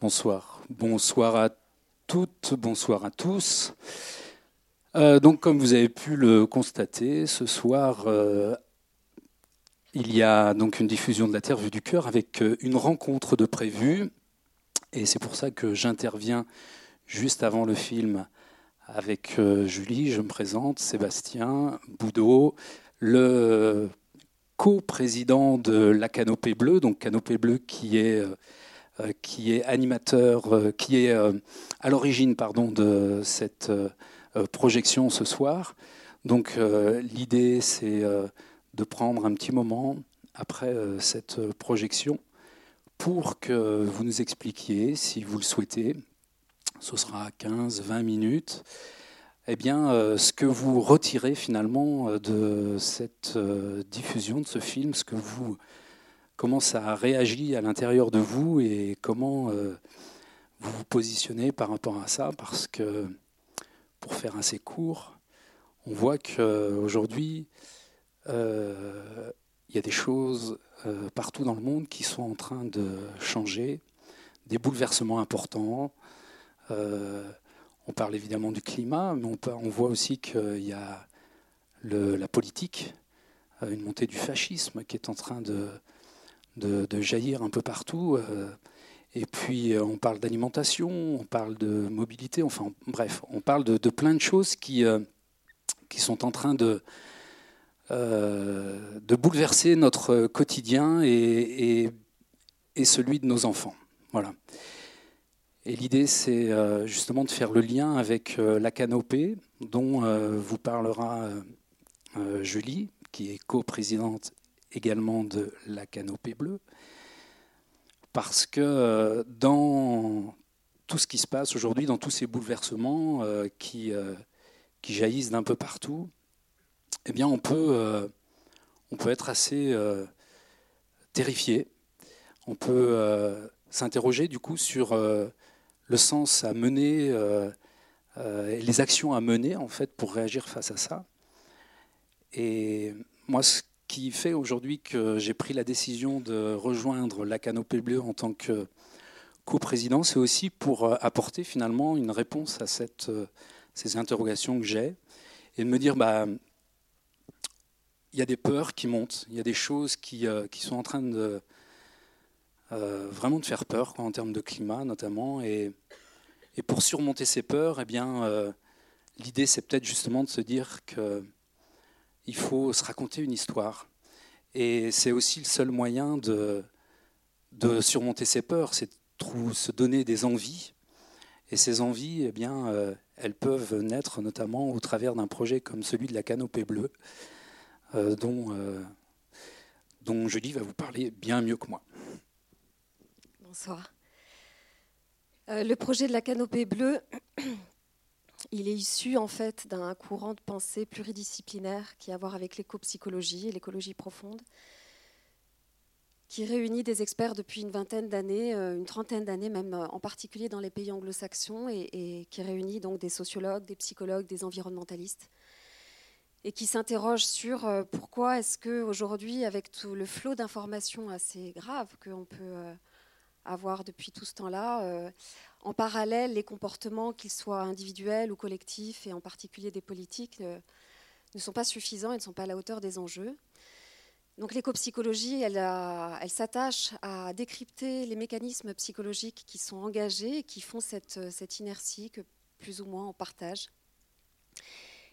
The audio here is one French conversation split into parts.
Bonsoir. Bonsoir à toutes, bonsoir à tous. Euh, donc, comme vous avez pu le constater, ce soir, euh, il y a donc une diffusion de la Terre vue du cœur avec euh, une rencontre de prévu. Et c'est pour ça que j'interviens juste avant le film avec Julie. Je me présente, Sébastien Boudot, le co-président de la Canopée Bleue, donc Canopée Bleue qui est qui est animateur, qui est à l'origine pardon de cette euh, projection ce soir. Donc euh, l'idée, c'est euh, de prendre un petit moment après cette projection pour que vous nous expliquiez, si vous le souhaitez, ce sera 15-20 minutes, eh bien, ce que vous retirez finalement de cette diffusion de ce film, ce que vous, comment ça a réagi à l'intérieur de vous et comment vous vous positionnez par rapport à ça, parce que pour faire assez court, on voit qu'aujourd'hui, euh, il y a des choses euh, partout dans le monde qui sont en train de changer, des bouleversements importants. Euh, on parle évidemment du climat, mais on, voit aussi qu'il y a la politique, une montée du fascisme qui est en train de, de jaillir un peu partout. Et puis euh, on parle d'alimentation, on parle de mobilité, enfin bref, on parle de, plein de choses qui, euh, qui sont en train de, euh, de bouleverser notre quotidien et, et, celui de nos enfants. Voilà. Et l'idée, c'est justement de faire le lien avec la canopée, dont vous parlera Julie, qui est coprésidente également de la canopée bleue parce que euh, dans tout ce qui se passe aujourd'hui, dans tous ces bouleversements euh, qui, euh, qui jaillissent d'un peu partout, eh bien on peut, on peut être assez terrifié. On peut s'interroger du coup sur le sens à mener les actions à mener en fait pour réagir face à ça. Et moi, ce qui fait aujourd'hui que j'ai pris la décision de rejoindre la Canopée Bleue en tant que coprésident, c'est aussi pour euh, apporter finalement une réponse à euh, ces interrogations que j'ai et de me dire, bah, il y a des peurs qui montent, il y a des choses qui, euh, qui sont en train de vraiment de faire peur en termes de climat notamment. Et, et pour surmonter ces peurs, eh l'idée c'est peut-être justement de se dire que il faut se raconter une histoire. Et c'est aussi le seul moyen de, surmonter ses peurs, c'est de se donner des envies. Et ces envies, eh bien, euh, elles peuvent naître notamment au travers d'un projet comme celui de la canopée bleue, euh, euh, dont Julie va vous parler bien mieux que moi. Bonsoir. le projet de la canopée bleue il est issu en fait d'un courant de pensée pluridisciplinaire qui a à voir avec l'éco-psychologie et l'écologie profonde, qui réunit des experts depuis une vingtaine d'années, euh, une trentaine d'années même, euh, en particulier dans les pays anglo-saxons, et, qui réunit donc des sociologues, des psychologues, des environnementalistes, et qui s'interroge sur euh, pourquoi est-ce que aujourd'hui, avec tout le flot d'informations assez grave qu'on peut avoir depuis tout ce temps-là, en parallèle, les comportements, qu'ils soient individuels ou collectifs, et en particulier des politiques, euh, ne sont pas suffisants et ne sont pas à la hauteur des enjeux. Donc l'éco-psychologie, elle, s'attache à décrypter les mécanismes psychologiques qui sont engagés et qui font cette, cette inertie que plus ou moins on partage.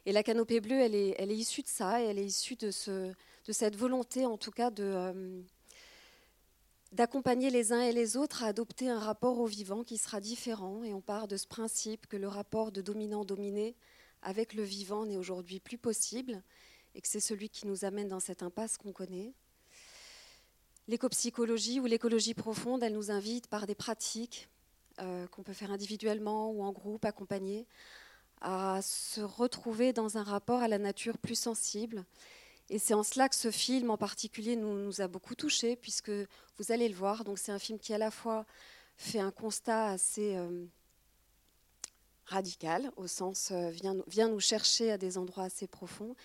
Et la canopée bleue, elle est, issue de ça, et elle est issue de, ce, de cette volonté, en tout cas, de, euh, d'accompagner les uns et les autres à adopter un rapport au vivant qui sera différent. Et on part de ce principe que le rapport de dominant-dominé avec le vivant n'est aujourd'hui plus possible et que c'est celui qui nous amène dans cette impasse qu'on connaît. L'écopsychologie ou l'écologie profonde, elle nous invite par des pratiques euh, qu'on peut faire individuellement ou en groupe, accompagnées, à se retrouver dans un rapport à la nature plus sensible et c'est en cela que ce film en particulier nous, a beaucoup touchés, puisque vous allez le voir. Donc c'est un film qui à la fois fait un constat assez euh, radical, au sens euh, vient, vient, nous chercher à des endroits assez profonds,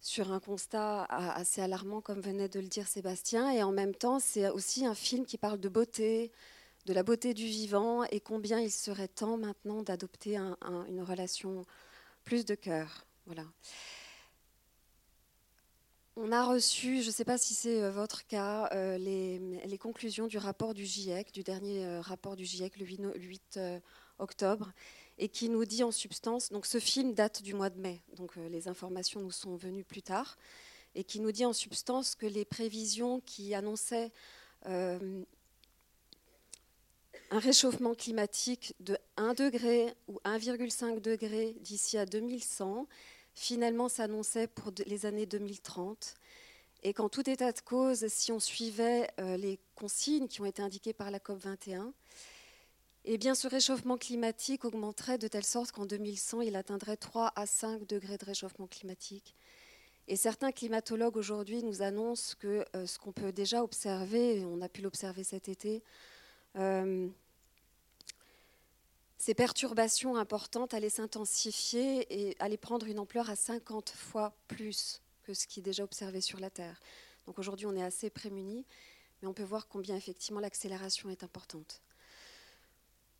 sur un constat assez alarmant, comme venait de le dire Sébastien. Et en même temps, c'est aussi un film qui parle de beauté, de la beauté du vivant et combien il serait temps maintenant d'adopter une relation plus de cœur. Voilà. On a reçu, je ne sais pas si c'est euh, votre cas, euh, les, conclusions du rapport du GIEC, du dernier euh, rapport du GIEC le 8, octobre, et qui nous dit en substance, donc ce film date du mois de mai, donc les informations nous sont venues plus tard, et qui nous dit en substance que les prévisions qui annonçaient un réchauffement climatique de 1 degré ou 1,5 degré d'ici à 2100 finalement s'annonçait pour les années 2030 et qu'en tout état de cause, si on suivait euh, les consignes qui ont été indiquées par la COP21, eh bien, ce réchauffement climatique augmenterait de telle sorte qu'en 2100, il atteindrait 3 à 5 degrés de réchauffement climatique. Et certains climatologues aujourd'hui nous annoncent que euh, ce qu'on peut déjà observer, et on a pu l'observer cet été, euh, ces perturbations importantes allaient s'intensifier et allaient prendre une ampleur à 50 fois plus que ce qui est déjà observé sur la Terre. Donc aujourd'hui, on est assez prémunis, mais on peut voir combien effectivement l'accélération est importante.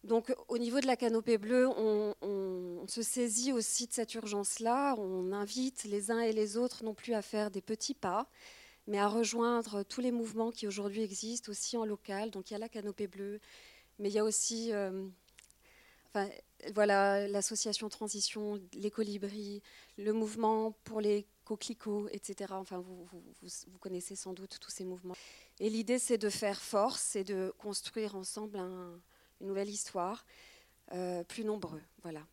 Donc au niveau de la canopée bleue, on, se saisit aussi de cette urgence-là. On invite les uns et les autres non plus à faire des petits pas, mais à rejoindre tous les mouvements qui aujourd'hui existent aussi en local. Donc il y a la canopée bleue, mais il y a aussi euh, voilà, l'association Transition, les colibris, le mouvement pour les coquelicots, etc. Enfin, vous, vous, connaissez sans doute tous ces mouvements. Et l'idée, c'est de faire force et de construire ensemble une nouvelle histoire, euh, plus nombreux. Voilà.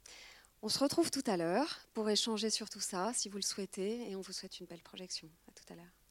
On se retrouve tout à l'heure pour échanger sur tout ça, si vous le souhaitez, et on vous souhaite une belle projection. À tout à l'heure.